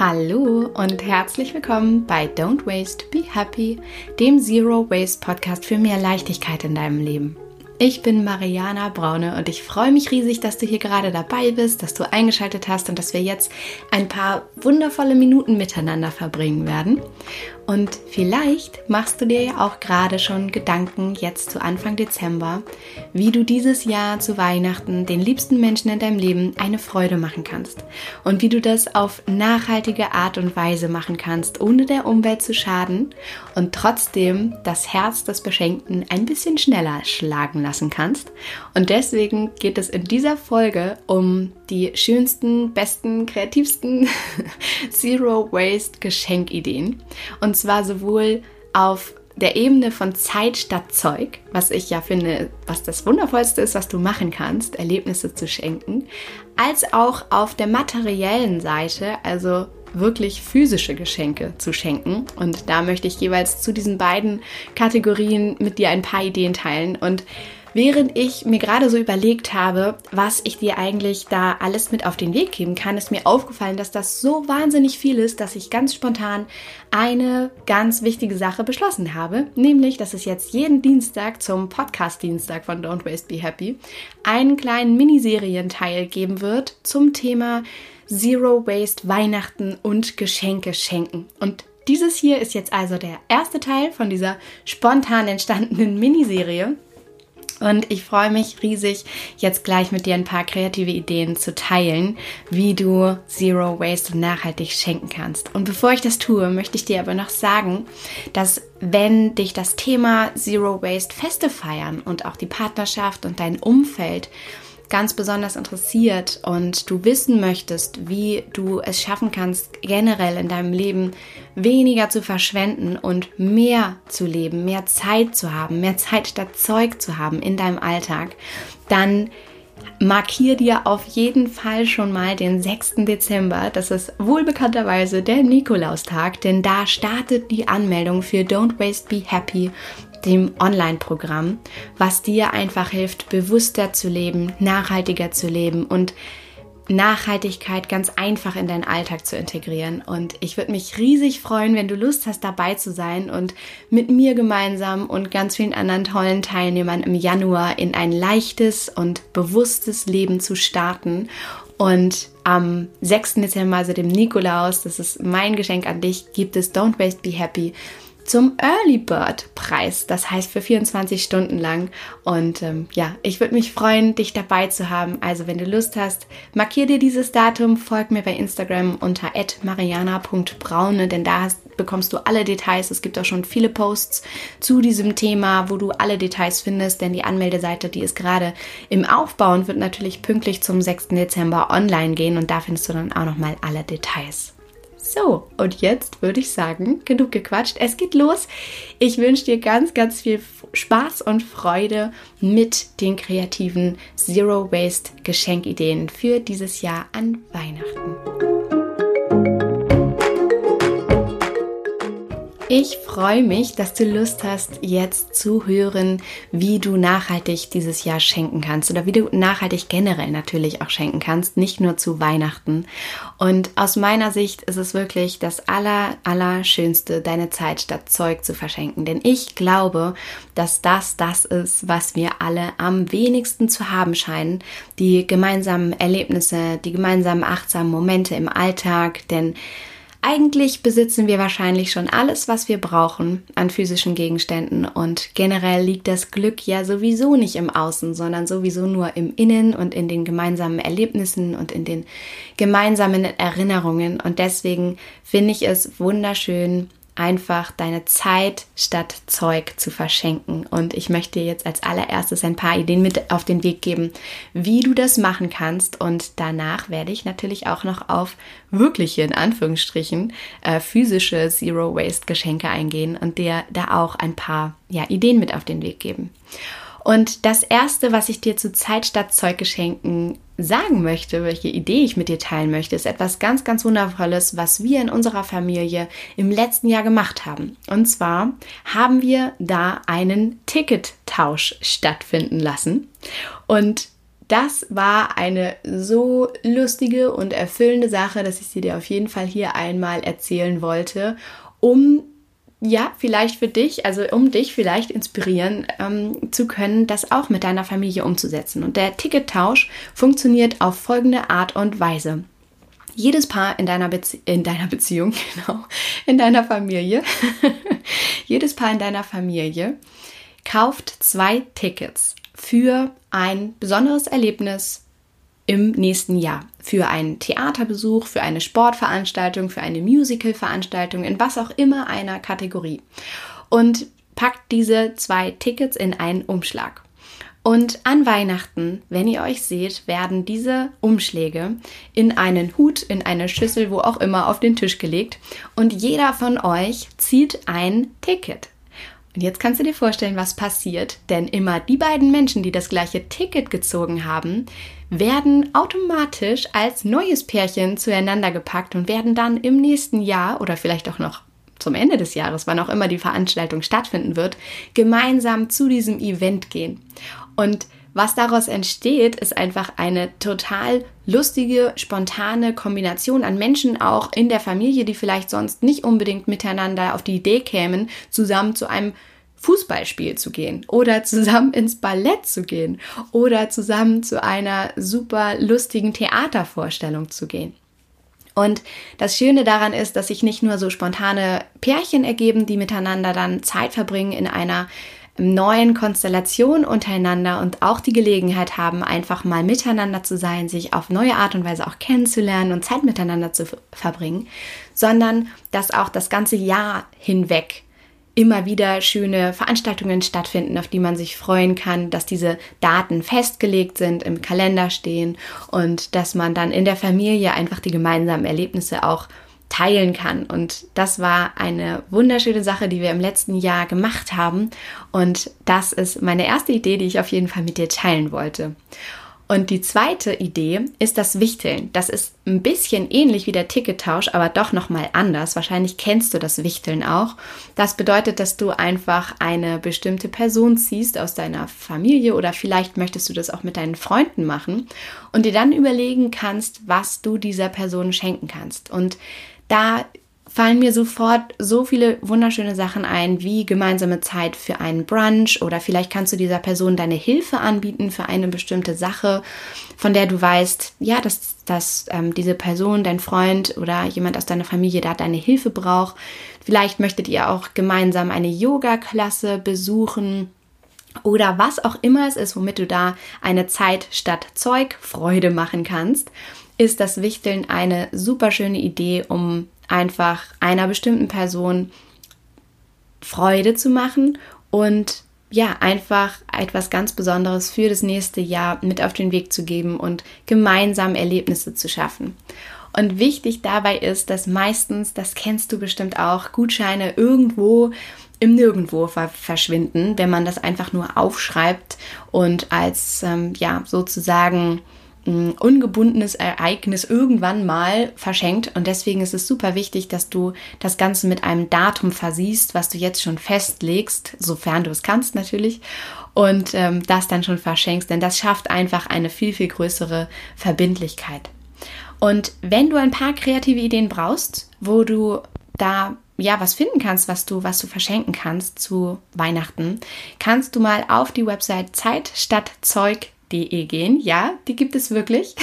Hallo und herzlich willkommen bei Don't Waste, Be Happy, dem Zero Waste Podcast für mehr Leichtigkeit in deinem Leben. Ich bin Mariana Braune und ich freue mich riesig, dass du hier gerade dabei bist, dass du eingeschaltet hast und dass wir jetzt ein paar wundervolle Minuten miteinander verbringen werden. Und vielleicht machst du dir ja auch gerade schon Gedanken jetzt zu Anfang Dezember, wie du dieses Jahr zu Weihnachten den liebsten Menschen in deinem Leben eine Freude machen kannst und wie du das auf nachhaltige Art und Weise machen kannst, ohne der Umwelt zu schaden und trotzdem das Herz des Beschenkten ein bisschen schneller schlagen lassen kannst. Und deswegen geht es in dieser Folge um die schönsten, besten, kreativsten Zero Waste Geschenkideen. Und zwar sowohl auf der Ebene von Zeit statt Zeug, was ich ja finde, was das Wundervollste ist, was du machen kannst, Erlebnisse zu schenken, als auch auf der materiellen Seite, also wirklich physische Geschenke zu schenken. Und da möchte ich jeweils zu diesen beiden Kategorien mit dir ein paar Ideen teilen. Und Während ich mir gerade so überlegt habe, was ich dir eigentlich da alles mit auf den Weg geben kann, ist mir aufgefallen, dass das so wahnsinnig viel ist, dass ich ganz spontan eine ganz wichtige Sache beschlossen habe, nämlich, dass es jetzt jeden Dienstag zum Podcast-Dienstag von Don't Waste Be Happy einen kleinen Miniserienteil geben wird zum Thema Zero Waste Weihnachten und Geschenke schenken. Und dieses hier ist jetzt also der erste Teil von dieser spontan entstandenen Miniserie. Und ich freue mich riesig, jetzt gleich mit dir ein paar kreative Ideen zu teilen, wie du Zero Waste nachhaltig schenken kannst. Und bevor ich das tue, möchte ich dir aber noch sagen, dass wenn dich das Thema Zero Waste Feste feiern und auch die Partnerschaft und dein Umfeld ganz besonders interessiert und du wissen möchtest, wie du es schaffen kannst, generell in deinem Leben weniger zu verschwenden und mehr zu leben, mehr Zeit zu haben, mehr Zeit statt Zeug zu haben in deinem Alltag, dann markier dir auf jeden Fall schon mal den 6. Dezember. Das ist wohlbekannterweise der Nikolaustag, denn da startet die Anmeldung für Don't Waste Be Happy dem Online-Programm, was dir einfach hilft, bewusster zu leben, nachhaltiger zu leben und Nachhaltigkeit ganz einfach in deinen Alltag zu integrieren. Und ich würde mich riesig freuen, wenn du Lust hast, dabei zu sein und mit mir gemeinsam und ganz vielen anderen tollen Teilnehmern im Januar in ein leichtes und bewusstes Leben zu starten. Und am 6. Dezember, also dem Nikolaus, das ist mein Geschenk an dich, gibt es Don't Waste Be Happy zum Early Bird Preis. Das heißt für 24 Stunden lang. Und ähm, ja, ich würde mich freuen, dich dabei zu haben. Also wenn du Lust hast, markier dir dieses Datum, folg mir bei Instagram unter mariana.braune, denn da hast, bekommst du alle Details. Es gibt auch schon viele Posts zu diesem Thema, wo du alle Details findest, denn die Anmeldeseite, die ist gerade im Aufbau und wird natürlich pünktlich zum 6. Dezember online gehen und da findest du dann auch nochmal alle Details. So, und jetzt würde ich sagen, genug gequatscht. Es geht los. Ich wünsche dir ganz, ganz viel Spaß und Freude mit den kreativen Zero Waste Geschenkideen für dieses Jahr an Weihnachten. Ich freue mich, dass du Lust hast, jetzt zu hören, wie du nachhaltig dieses Jahr schenken kannst oder wie du nachhaltig generell natürlich auch schenken kannst, nicht nur zu Weihnachten. Und aus meiner Sicht ist es wirklich das aller, aller deine Zeit statt Zeug zu verschenken. Denn ich glaube, dass das das ist, was wir alle am wenigsten zu haben scheinen. Die gemeinsamen Erlebnisse, die gemeinsamen achtsamen Momente im Alltag, denn eigentlich besitzen wir wahrscheinlich schon alles, was wir brauchen an physischen Gegenständen. Und generell liegt das Glück ja sowieso nicht im Außen, sondern sowieso nur im Innen und in den gemeinsamen Erlebnissen und in den gemeinsamen Erinnerungen. Und deswegen finde ich es wunderschön, einfach deine Zeit statt Zeug zu verschenken. Und ich möchte dir jetzt als allererstes ein paar Ideen mit auf den Weg geben, wie du das machen kannst. Und danach werde ich natürlich auch noch auf wirkliche, in Anführungsstrichen, äh, physische Zero Waste Geschenke eingehen und dir da auch ein paar ja, Ideen mit auf den Weg geben. Und das erste, was ich dir zu Zeit statt Zeuggeschenken sagen möchte, welche Idee ich mit dir teilen möchte, ist etwas ganz, ganz Wundervolles, was wir in unserer Familie im letzten Jahr gemacht haben. Und zwar haben wir da einen Tickettausch stattfinden lassen. Und das war eine so lustige und erfüllende Sache, dass ich sie dir auf jeden Fall hier einmal erzählen wollte, um ja, vielleicht für dich, also um dich vielleicht inspirieren ähm, zu können, das auch mit deiner Familie umzusetzen. Und der Tickettausch funktioniert auf folgende Art und Weise. Jedes Paar in deiner, Bezie in deiner Beziehung, genau, in deiner Familie, jedes Paar in deiner Familie kauft zwei Tickets für ein besonderes Erlebnis im nächsten Jahr. Für einen Theaterbesuch, für eine Sportveranstaltung, für eine Musicalveranstaltung, in was auch immer einer Kategorie. Und packt diese zwei Tickets in einen Umschlag. Und an Weihnachten, wenn ihr euch seht, werden diese Umschläge in einen Hut, in eine Schüssel, wo auch immer, auf den Tisch gelegt. Und jeder von euch zieht ein Ticket. Und jetzt kannst du dir vorstellen, was passiert, denn immer die beiden Menschen, die das gleiche Ticket gezogen haben, werden automatisch als neues Pärchen zueinander gepackt und werden dann im nächsten Jahr oder vielleicht auch noch zum Ende des Jahres, wann auch immer die Veranstaltung stattfinden wird, gemeinsam zu diesem Event gehen. Und was daraus entsteht, ist einfach eine total lustige, spontane Kombination an Menschen auch in der Familie, die vielleicht sonst nicht unbedingt miteinander auf die Idee kämen, zusammen zu einem Fußballspiel zu gehen oder zusammen ins Ballett zu gehen oder zusammen zu einer super lustigen Theatervorstellung zu gehen. Und das Schöne daran ist, dass sich nicht nur so spontane Pärchen ergeben, die miteinander dann Zeit verbringen in einer neuen Konstellation untereinander und auch die Gelegenheit haben, einfach mal miteinander zu sein, sich auf neue Art und Weise auch kennenzulernen und Zeit miteinander zu verbringen, sondern dass auch das ganze Jahr hinweg immer wieder schöne Veranstaltungen stattfinden, auf die man sich freuen kann, dass diese Daten festgelegt sind, im Kalender stehen und dass man dann in der Familie einfach die gemeinsamen Erlebnisse auch teilen kann. Und das war eine wunderschöne Sache, die wir im letzten Jahr gemacht haben. Und das ist meine erste Idee, die ich auf jeden Fall mit dir teilen wollte. Und die zweite Idee ist das Wichteln. Das ist ein bisschen ähnlich wie der Tickettausch, aber doch nochmal anders. Wahrscheinlich kennst du das Wichteln auch. Das bedeutet, dass du einfach eine bestimmte Person ziehst aus deiner Familie oder vielleicht möchtest du das auch mit deinen Freunden machen und dir dann überlegen kannst, was du dieser Person schenken kannst. Und da fallen mir sofort so viele wunderschöne Sachen ein, wie gemeinsame Zeit für einen Brunch oder vielleicht kannst du dieser Person deine Hilfe anbieten für eine bestimmte Sache, von der du weißt, ja, dass, dass ähm, diese Person, dein Freund oder jemand aus deiner Familie da deine Hilfe braucht. Vielleicht möchtet ihr auch gemeinsam eine Yoga-Klasse besuchen. Oder was auch immer es ist, womit du da eine Zeit statt Zeug Freude machen kannst ist das Wichteln eine super schöne Idee, um einfach einer bestimmten Person Freude zu machen und ja, einfach etwas ganz Besonderes für das nächste Jahr mit auf den Weg zu geben und gemeinsam Erlebnisse zu schaffen. Und wichtig dabei ist, dass meistens, das kennst du bestimmt auch, Gutscheine irgendwo im Nirgendwo verschwinden, wenn man das einfach nur aufschreibt und als ähm, ja sozusagen ungebundenes Ereignis irgendwann mal verschenkt. Und deswegen ist es super wichtig, dass du das Ganze mit einem Datum versiehst, was du jetzt schon festlegst, sofern du es kannst natürlich, und ähm, das dann schon verschenkst, denn das schafft einfach eine viel, viel größere Verbindlichkeit. Und wenn du ein paar kreative Ideen brauchst, wo du da ja was finden kannst, was du was du verschenken kannst zu Weihnachten, kannst du mal auf die Website Zeit statt Zeug De gehen. Ja, die gibt es wirklich.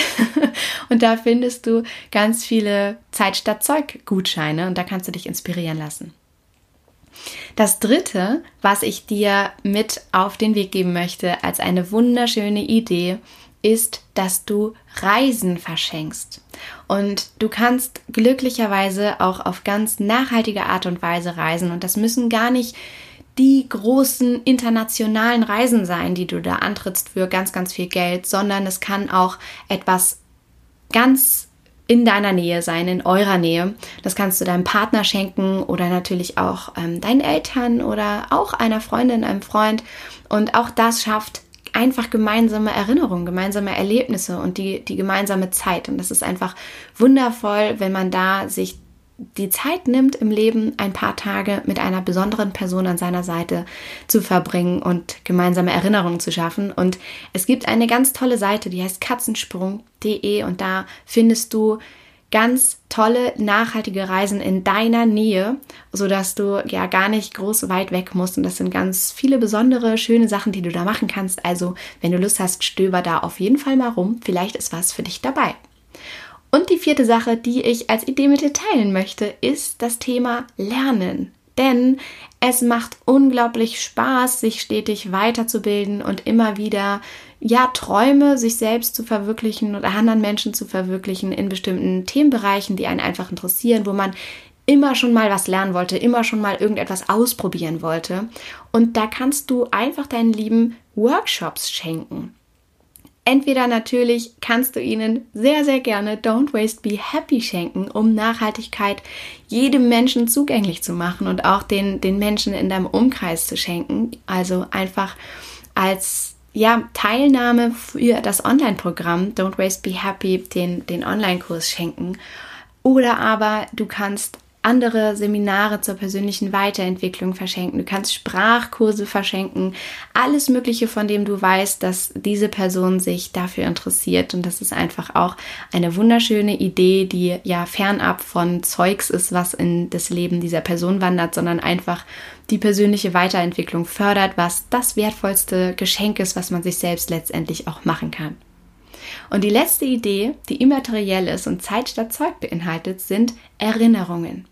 und da findest du ganz viele Zeit statt Zeug Gutscheine und da kannst du dich inspirieren lassen. Das dritte, was ich dir mit auf den Weg geben möchte als eine wunderschöne Idee, ist, dass du Reisen verschenkst. Und du kannst glücklicherweise auch auf ganz nachhaltige Art und Weise reisen. Und das müssen gar nicht die großen internationalen Reisen sein, die du da antrittst für ganz, ganz viel Geld, sondern es kann auch etwas ganz in deiner Nähe sein, in eurer Nähe. Das kannst du deinem Partner schenken oder natürlich auch ähm, deinen Eltern oder auch einer Freundin, einem Freund. Und auch das schafft einfach gemeinsame Erinnerungen, gemeinsame Erlebnisse und die, die gemeinsame Zeit. Und das ist einfach wundervoll, wenn man da sich die Zeit nimmt im Leben, ein paar Tage mit einer besonderen Person an seiner Seite zu verbringen und gemeinsame Erinnerungen zu schaffen. Und es gibt eine ganz tolle Seite, die heißt katzensprung.de und da findest du ganz tolle, nachhaltige Reisen in deiner Nähe, sodass du ja gar nicht groß weit weg musst. Und das sind ganz viele besondere, schöne Sachen, die du da machen kannst. Also, wenn du Lust hast, stöber da auf jeden Fall mal rum. Vielleicht ist was für dich dabei. Und die vierte Sache, die ich als Idee mit dir teilen möchte, ist das Thema Lernen. Denn es macht unglaublich Spaß, sich stetig weiterzubilden und immer wieder ja, Träume, sich selbst zu verwirklichen oder anderen Menschen zu verwirklichen in bestimmten Themenbereichen, die einen einfach interessieren, wo man immer schon mal was lernen wollte, immer schon mal irgendetwas ausprobieren wollte. Und da kannst du einfach deinen Lieben Workshops schenken. Entweder natürlich kannst du ihnen sehr, sehr gerne Don't Waste Be Happy schenken, um Nachhaltigkeit jedem Menschen zugänglich zu machen und auch den, den Menschen in deinem Umkreis zu schenken. Also einfach als ja, Teilnahme für das Online-Programm Don't Waste Be Happy, den, den Online-Kurs schenken. Oder aber du kannst andere Seminare zur persönlichen Weiterentwicklung verschenken. Du kannst Sprachkurse verschenken. Alles Mögliche, von dem du weißt, dass diese Person sich dafür interessiert. Und das ist einfach auch eine wunderschöne Idee, die ja fernab von Zeugs ist, was in das Leben dieser Person wandert, sondern einfach die persönliche Weiterentwicklung fördert, was das wertvollste Geschenk ist, was man sich selbst letztendlich auch machen kann. Und die letzte Idee, die immateriell ist und Zeit statt Zeug beinhaltet, sind Erinnerungen.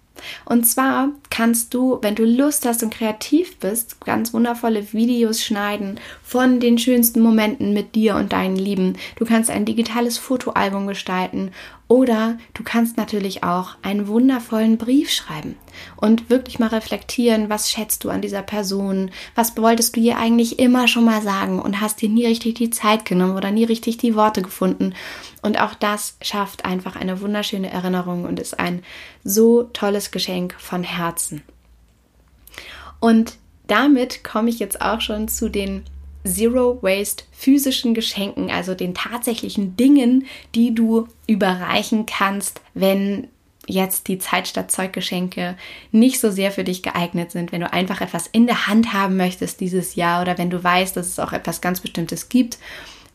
Und zwar kannst du, wenn du Lust hast und kreativ bist, ganz wundervolle Videos schneiden von den schönsten Momenten mit dir und deinen Lieben. Du kannst ein digitales Fotoalbum gestalten oder du kannst natürlich auch einen wundervollen Brief schreiben und wirklich mal reflektieren, was schätzt du an dieser Person, was wolltest du ihr eigentlich immer schon mal sagen und hast dir nie richtig die Zeit genommen oder nie richtig die Worte gefunden. Und auch das schafft einfach eine wunderschöne Erinnerung und ist ein so tolles Geschenk von Herzen. Und damit komme ich jetzt auch schon zu den Zero Waste physischen Geschenken, also den tatsächlichen Dingen, die du überreichen kannst, wenn jetzt die Zeit statt Zeuggeschenke nicht so sehr für dich geeignet sind, wenn du einfach etwas in der Hand haben möchtest dieses Jahr oder wenn du weißt, dass es auch etwas ganz Bestimmtes gibt,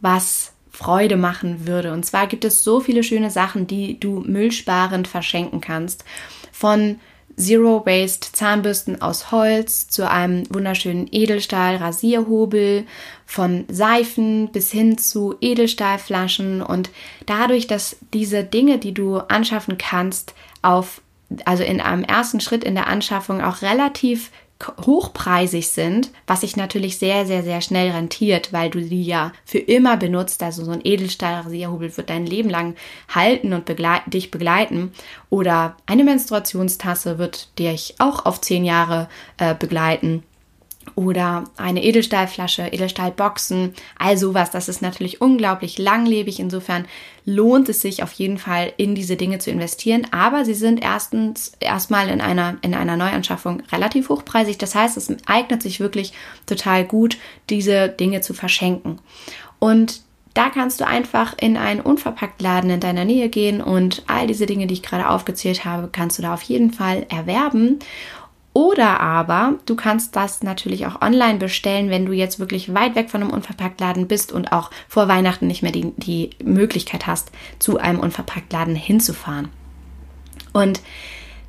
was Freude machen würde. Und zwar gibt es so viele schöne Sachen, die du müllsparend verschenken kannst. Von Zero Waste Zahnbürsten aus Holz zu einem wunderschönen Edelstahl Rasierhobel, von Seifen bis hin zu Edelstahlflaschen und dadurch, dass diese Dinge, die du anschaffen kannst, auf also in einem ersten Schritt in der Anschaffung auch relativ hochpreisig sind, was sich natürlich sehr, sehr, sehr schnell rentiert, weil du die ja für immer benutzt. Also so ein Edelstahl-Rasierhobel wird dein Leben lang halten und begleit dich begleiten. Oder eine Menstruationstasse wird dich auch auf zehn Jahre äh, begleiten oder eine Edelstahlflasche, Edelstahlboxen, all sowas. Das ist natürlich unglaublich langlebig. Insofern lohnt es sich auf jeden Fall in diese Dinge zu investieren. Aber sie sind erstens erstmal in einer, in einer Neuanschaffung relativ hochpreisig. Das heißt, es eignet sich wirklich total gut, diese Dinge zu verschenken. Und da kannst du einfach in einen Unverpacktladen in deiner Nähe gehen und all diese Dinge, die ich gerade aufgezählt habe, kannst du da auf jeden Fall erwerben. Oder aber du kannst das natürlich auch online bestellen, wenn du jetzt wirklich weit weg von einem Unverpacktladen bist und auch vor Weihnachten nicht mehr die, die Möglichkeit hast, zu einem Unverpacktladen hinzufahren. Und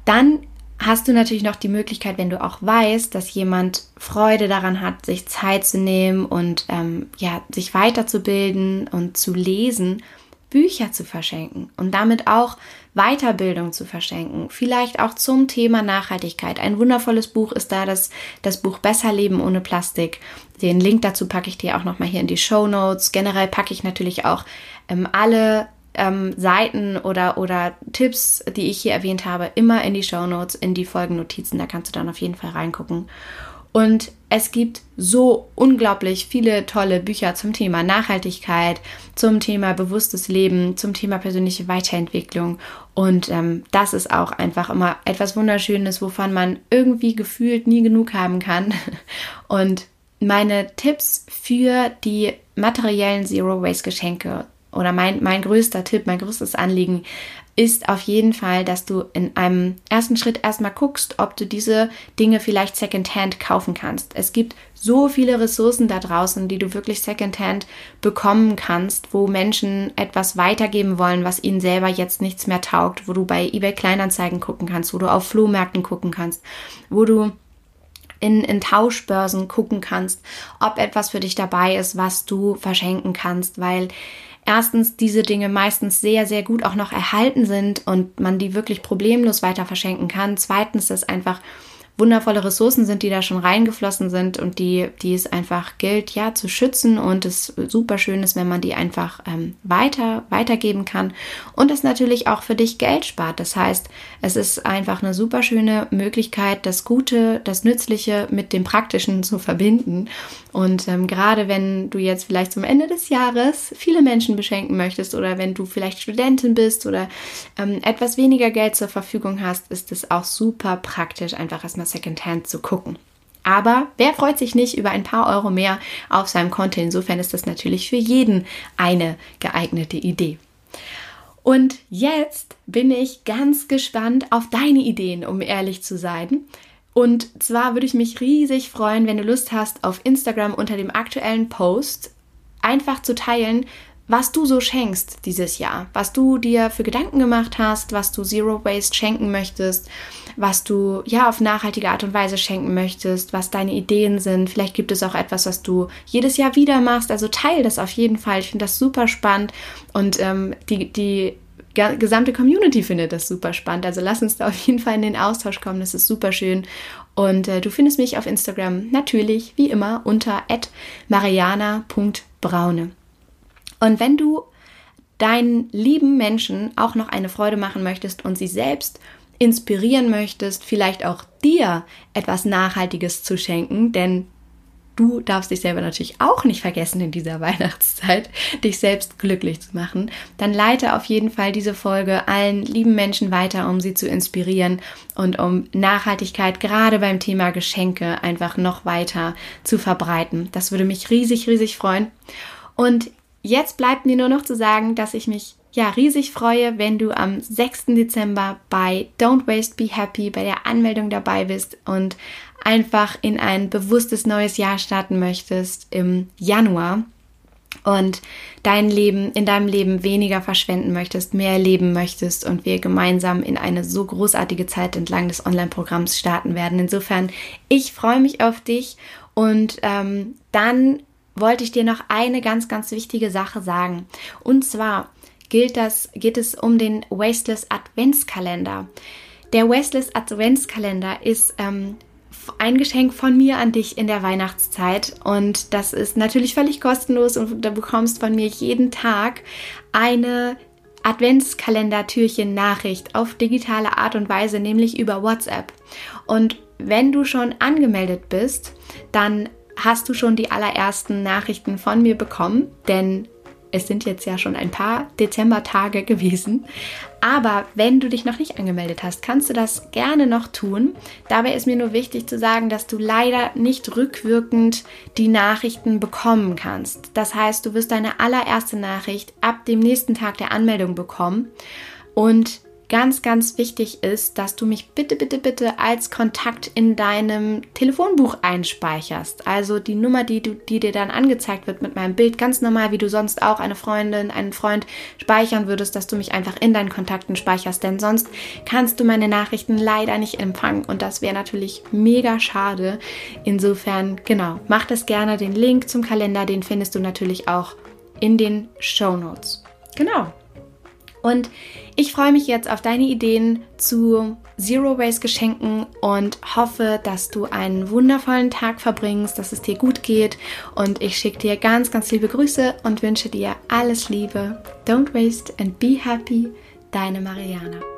dann hast du natürlich noch die Möglichkeit, wenn du auch weißt, dass jemand Freude daran hat, sich Zeit zu nehmen und ähm, ja, sich weiterzubilden und zu lesen, Bücher zu verschenken und damit auch Weiterbildung zu verschenken. Vielleicht auch zum Thema Nachhaltigkeit. Ein wundervolles Buch ist da das, das Buch Besser Leben ohne Plastik. Den Link dazu packe ich dir auch nochmal hier in die Show Notes. Generell packe ich natürlich auch ähm, alle ähm, Seiten oder, oder Tipps, die ich hier erwähnt habe, immer in die Show Notes, in die Folgennotizen. Da kannst du dann auf jeden Fall reingucken. Und es gibt so unglaublich viele tolle Bücher zum Thema Nachhaltigkeit, zum Thema bewusstes Leben, zum Thema persönliche Weiterentwicklung. Und ähm, das ist auch einfach immer etwas Wunderschönes, wovon man irgendwie gefühlt nie genug haben kann. Und meine Tipps für die materiellen Zero Waste Geschenke oder mein, mein größter Tipp, mein größtes Anliegen ist auf jeden Fall, dass du in einem ersten Schritt erstmal guckst, ob du diese Dinge vielleicht secondhand kaufen kannst. Es gibt so viele Ressourcen da draußen, die du wirklich secondhand bekommen kannst, wo Menschen etwas weitergeben wollen, was ihnen selber jetzt nichts mehr taugt, wo du bei eBay Kleinanzeigen gucken kannst, wo du auf Flohmärkten gucken kannst, wo du in, in Tauschbörsen gucken kannst, ob etwas für dich dabei ist, was du verschenken kannst, weil erstens diese Dinge meistens sehr, sehr gut auch noch erhalten sind und man die wirklich problemlos weiter verschenken kann. Zweitens, dass einfach wundervolle Ressourcen sind, die da schon reingeflossen sind und die, die es einfach gilt, ja, zu schützen und es super schön ist, wenn man die einfach ähm, weiter, weitergeben kann und es natürlich auch für dich Geld spart. Das heißt, es ist einfach eine super schöne Möglichkeit, das Gute, das Nützliche mit dem Praktischen zu verbinden. Und ähm, gerade wenn du jetzt vielleicht zum Ende des Jahres viele Menschen beschenken möchtest oder wenn du vielleicht Studentin bist oder ähm, etwas weniger Geld zur Verfügung hast, ist es auch super praktisch, einfach erstmal Secondhand zu gucken. Aber wer freut sich nicht über ein paar Euro mehr auf seinem Konto? Insofern ist das natürlich für jeden eine geeignete Idee. Und jetzt bin ich ganz gespannt auf deine Ideen, um ehrlich zu sein. Und zwar würde ich mich riesig freuen, wenn du Lust hast, auf Instagram unter dem aktuellen Post einfach zu teilen, was du so schenkst dieses Jahr, was du dir für Gedanken gemacht hast, was du Zero Waste schenken möchtest, was du ja auf nachhaltige Art und Weise schenken möchtest, was deine Ideen sind. Vielleicht gibt es auch etwas, was du jedes Jahr wieder machst. Also teile das auf jeden Fall. Ich finde das super spannend und ähm, die, die gesamte Community findet das super spannend. Also lass uns da auf jeden Fall in den Austausch kommen. Das ist super schön. Und äh, du findest mich auf Instagram natürlich wie immer unter mariana.braune. Und wenn du deinen lieben Menschen auch noch eine Freude machen möchtest und sie selbst inspirieren möchtest, vielleicht auch dir etwas Nachhaltiges zu schenken, denn du darfst dich selber natürlich auch nicht vergessen in dieser Weihnachtszeit, dich selbst glücklich zu machen, dann leite auf jeden Fall diese Folge allen lieben Menschen weiter, um sie zu inspirieren und um Nachhaltigkeit gerade beim Thema Geschenke einfach noch weiter zu verbreiten. Das würde mich riesig, riesig freuen. Und Jetzt bleibt mir nur noch zu sagen, dass ich mich ja riesig freue, wenn du am 6. Dezember bei Don't Waste Be Happy bei der Anmeldung dabei bist und einfach in ein bewusstes neues Jahr starten möchtest im Januar und dein Leben, in deinem Leben weniger verschwenden möchtest, mehr leben möchtest und wir gemeinsam in eine so großartige Zeit entlang des Online-Programms starten werden. Insofern, ich freue mich auf dich und ähm, dann wollte ich dir noch eine ganz, ganz wichtige Sache sagen. Und zwar gilt das, geht es um den Wasteless Adventskalender. Der Wasteless Adventskalender ist ähm, ein Geschenk von mir an dich in der Weihnachtszeit und das ist natürlich völlig kostenlos und du bekommst von mir jeden Tag eine Adventskalender-Türchen-Nachricht auf digitale Art und Weise, nämlich über WhatsApp. Und wenn du schon angemeldet bist, dann hast du schon die allerersten Nachrichten von mir bekommen, denn es sind jetzt ja schon ein paar Dezembertage gewesen. Aber wenn du dich noch nicht angemeldet hast, kannst du das gerne noch tun. Dabei ist mir nur wichtig zu sagen, dass du leider nicht rückwirkend die Nachrichten bekommen kannst. Das heißt, du wirst deine allererste Nachricht ab dem nächsten Tag der Anmeldung bekommen. Und ganz, ganz wichtig ist, dass du mich bitte, bitte, bitte als Kontakt in deinem Telefonbuch einspeicherst. Also die Nummer, die, du, die dir dann angezeigt wird mit meinem Bild, ganz normal, wie du sonst auch eine Freundin, einen Freund speichern würdest, dass du mich einfach in deinen Kontakten speicherst, denn sonst kannst du meine Nachrichten leider nicht empfangen und das wäre natürlich mega schade. Insofern, genau, mach das gerne. Den Link zum Kalender, den findest du natürlich auch in den Show Notes. Genau. Und ich freue mich jetzt auf deine Ideen zu Zero Waste Geschenken und hoffe, dass du einen wundervollen Tag verbringst, dass es dir gut geht. Und ich schicke dir ganz, ganz liebe Grüße und wünsche dir alles Liebe. Don't waste and be happy. Deine Mariana.